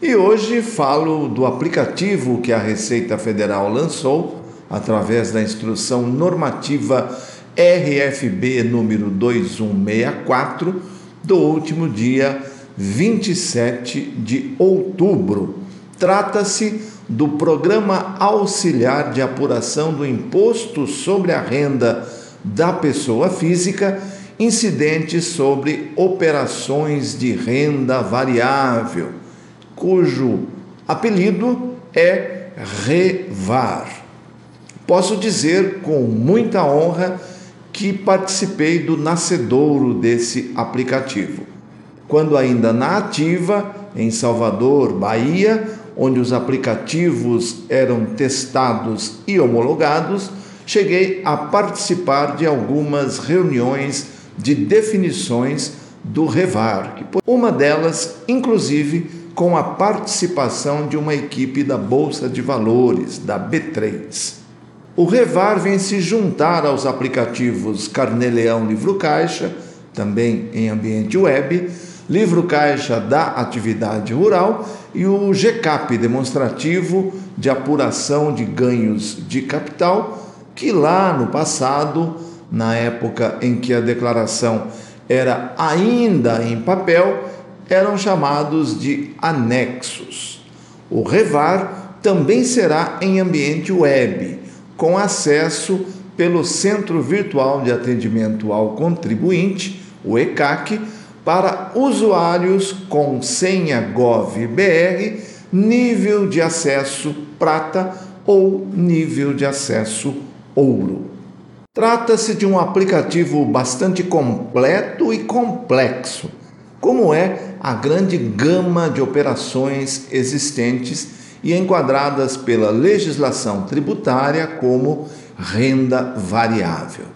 E hoje falo do aplicativo que a Receita Federal lançou através da instrução normativa RFB número 2164 do último dia 27 de outubro. Trata-se do Programa Auxiliar de Apuração do Imposto sobre a Renda da Pessoa Física incidentes sobre operações de renda variável cujo apelido é Revar. Posso dizer com muita honra que participei do nascedouro desse aplicativo. Quando ainda na ativa, em Salvador, Bahia, onde os aplicativos eram testados e homologados, cheguei a participar de algumas reuniões de definições do Revar. Uma delas, inclusive, com a participação de uma equipe da Bolsa de Valores, da B3. O Revar vem se juntar aos aplicativos Carneleão Livro Caixa, também em ambiente web, Livro Caixa da Atividade Rural e o GCAP demonstrativo de apuração de ganhos de capital, que lá no passado, na época em que a declaração era ainda em papel, eram chamados de anexos. O Revar também será em ambiente web, com acesso pelo Centro Virtual de Atendimento ao Contribuinte, o ECAC, para usuários com senha GovBR, nível de acesso prata ou nível de acesso ouro. Trata-se de um aplicativo bastante completo e complexo como é a grande gama de operações existentes e enquadradas pela legislação tributária como renda variável.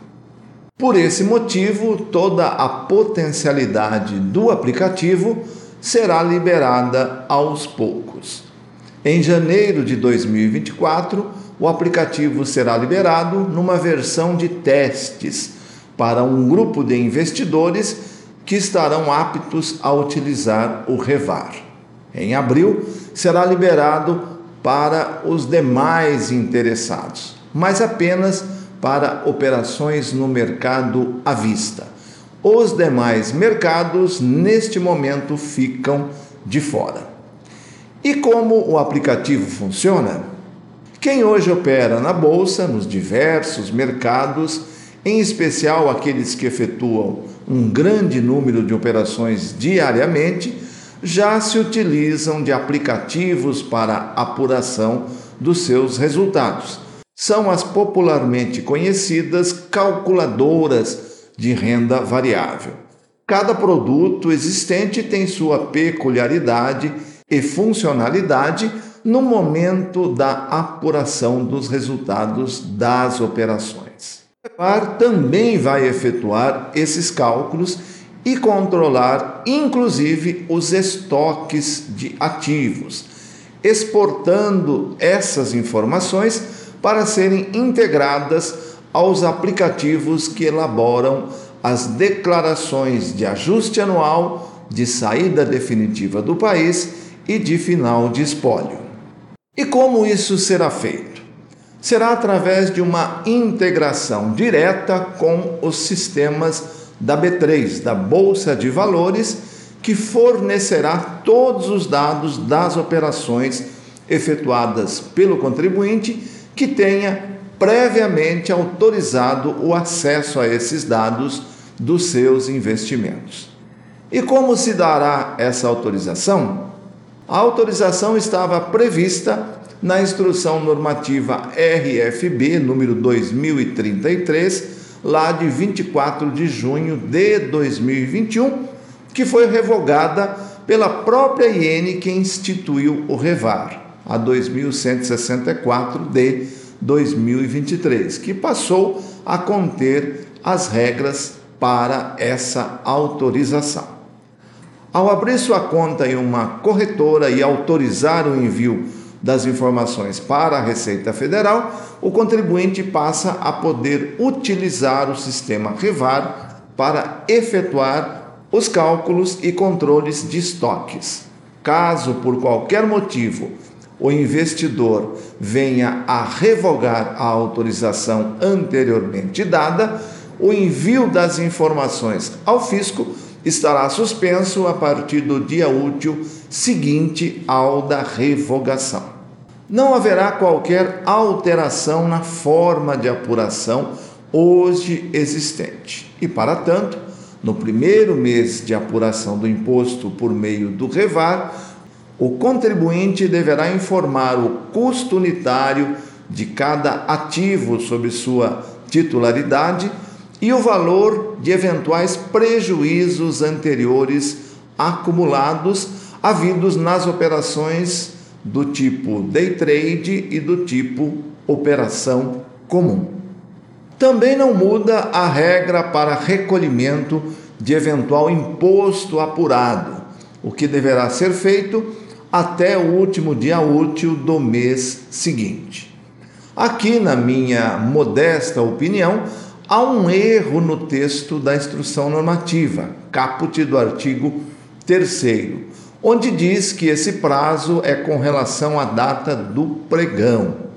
Por esse motivo, toda a potencialidade do aplicativo será liberada aos poucos. Em janeiro de 2024, o aplicativo será liberado numa versão de testes para um grupo de investidores que estarão aptos a utilizar o Revar. Em abril, será liberado para os demais interessados, mas apenas para operações no mercado à vista. Os demais mercados, neste momento, ficam de fora. E como o aplicativo funciona? Quem hoje opera na bolsa, nos diversos mercados, em especial aqueles que efetuam um grande número de operações diariamente, já se utilizam de aplicativos para apuração dos seus resultados. São as popularmente conhecidas calculadoras de renda variável. Cada produto existente tem sua peculiaridade e funcionalidade no momento da apuração dos resultados das operações. PEPAR também vai efetuar esses cálculos e controlar, inclusive, os estoques de ativos, exportando essas informações para serem integradas aos aplicativos que elaboram as declarações de ajuste anual, de saída definitiva do país e de final de espólio. E como isso será feito? Será através de uma integração direta com os sistemas da B3, da Bolsa de Valores, que fornecerá todos os dados das operações efetuadas pelo contribuinte que tenha previamente autorizado o acesso a esses dados dos seus investimentos. E como se dará essa autorização? A autorização estava prevista na Instrução Normativa RFB número 2033, lá de 24 de junho de 2021, que foi revogada pela própria IN que instituiu o Revar. a 2164 de 2023, que passou a conter as regras para essa autorização. Ao abrir sua conta em uma corretora e autorizar o envio das informações para a Receita Federal, o contribuinte passa a poder utilizar o sistema Revar para efetuar os cálculos e controles de estoques. Caso por qualquer motivo o investidor venha a revogar a autorização anteriormente dada, o envio das informações ao fisco estará suspenso a partir do dia útil seguinte ao da revogação. Não haverá qualquer alteração na forma de apuração hoje existente. E, para tanto, no primeiro mês de apuração do imposto por meio do REVAR, o contribuinte deverá informar o custo unitário de cada ativo sob sua titularidade e o valor de eventuais prejuízos anteriores acumulados havidos nas operações do tipo day trade e do tipo operação comum. Também não muda a regra para recolhimento de eventual imposto apurado, o que deverá ser feito até o último dia útil do mês seguinte. Aqui, na minha modesta opinião, Há um erro no texto da instrução normativa, caput do artigo 3, onde diz que esse prazo é com relação à data do pregão.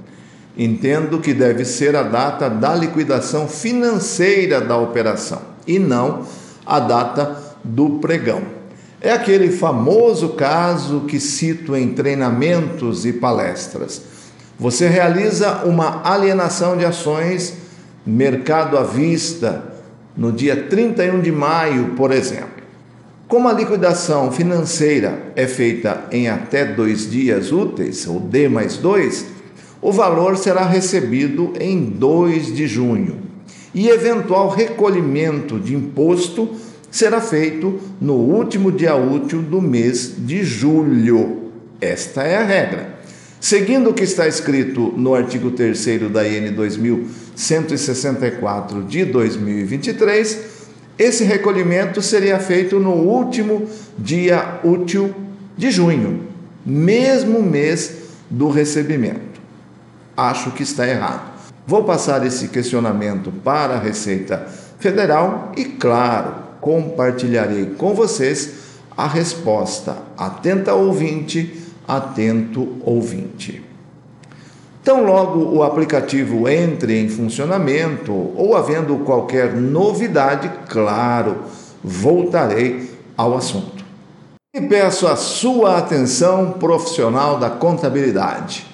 Entendo que deve ser a data da liquidação financeira da operação e não a data do pregão. É aquele famoso caso que cito em treinamentos e palestras. Você realiza uma alienação de ações mercado à vista, no dia 31 de maio, por exemplo. Como a liquidação financeira é feita em até dois dias úteis, ou D mais dois, o valor será recebido em 2 de junho e eventual recolhimento de imposto será feito no último dia útil do mês de julho. Esta é a regra. Seguindo o que está escrito no artigo 3 da IN 2164 de 2023, esse recolhimento seria feito no último dia útil de junho, mesmo mês do recebimento. Acho que está errado. Vou passar esse questionamento para a Receita Federal e, claro, compartilharei com vocês a resposta. Atenta ouvinte atento ouvinte. Tão logo o aplicativo entre em funcionamento ou havendo qualquer novidade, claro, voltarei ao assunto. E peço a sua atenção profissional da contabilidade.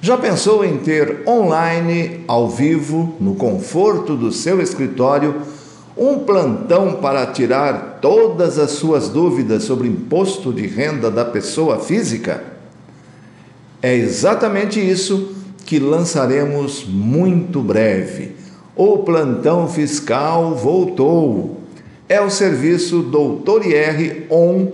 Já pensou em ter online, ao vivo, no conforto do seu escritório, um plantão para tirar todas as suas dúvidas sobre imposto de renda da pessoa física? É exatamente isso que lançaremos muito breve. O plantão fiscal voltou. É o serviço Doutor IR On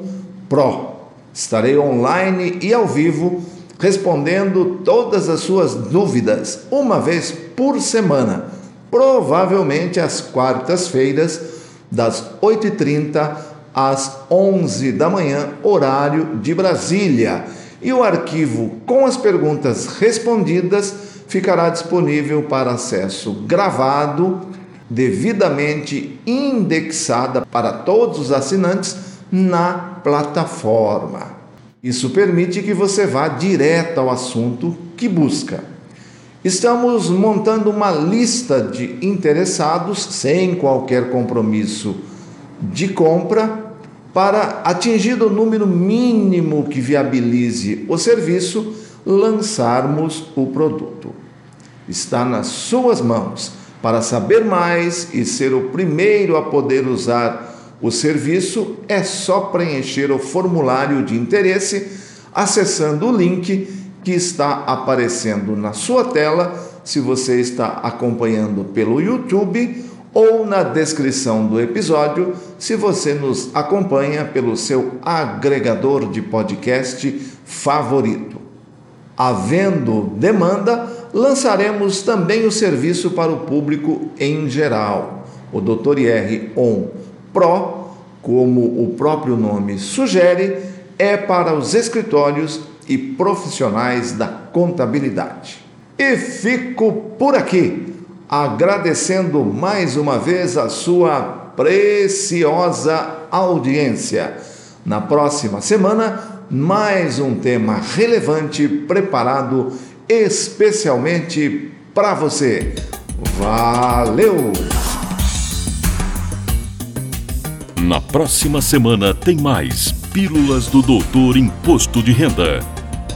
Pro. Estarei online e ao vivo respondendo todas as suas dúvidas uma vez por semana provavelmente às quartas-feiras, das 8h30 às 11 da manhã, horário de Brasília. E o arquivo com as perguntas respondidas ficará disponível para acesso gravado, devidamente indexada para todos os assinantes na plataforma. Isso permite que você vá direto ao assunto que busca. Estamos montando uma lista de interessados sem qualquer compromisso de compra para atingir o número mínimo que viabilize o serviço, lançarmos o produto. Está nas suas mãos. Para saber mais e ser o primeiro a poder usar o serviço, é só preencher o formulário de interesse acessando o link que está aparecendo na sua tela, se você está acompanhando pelo YouTube, ou na descrição do episódio, se você nos acompanha pelo seu agregador de podcast favorito. Havendo demanda, lançaremos também o serviço para o público em geral. O Dr. IR On Pro, como o próprio nome sugere, é para os escritórios e profissionais da contabilidade. E fico por aqui, agradecendo mais uma vez a sua preciosa audiência. Na próxima semana, mais um tema relevante preparado especialmente para você. Valeu! Na próxima semana tem mais Pílulas do Doutor Imposto de Renda.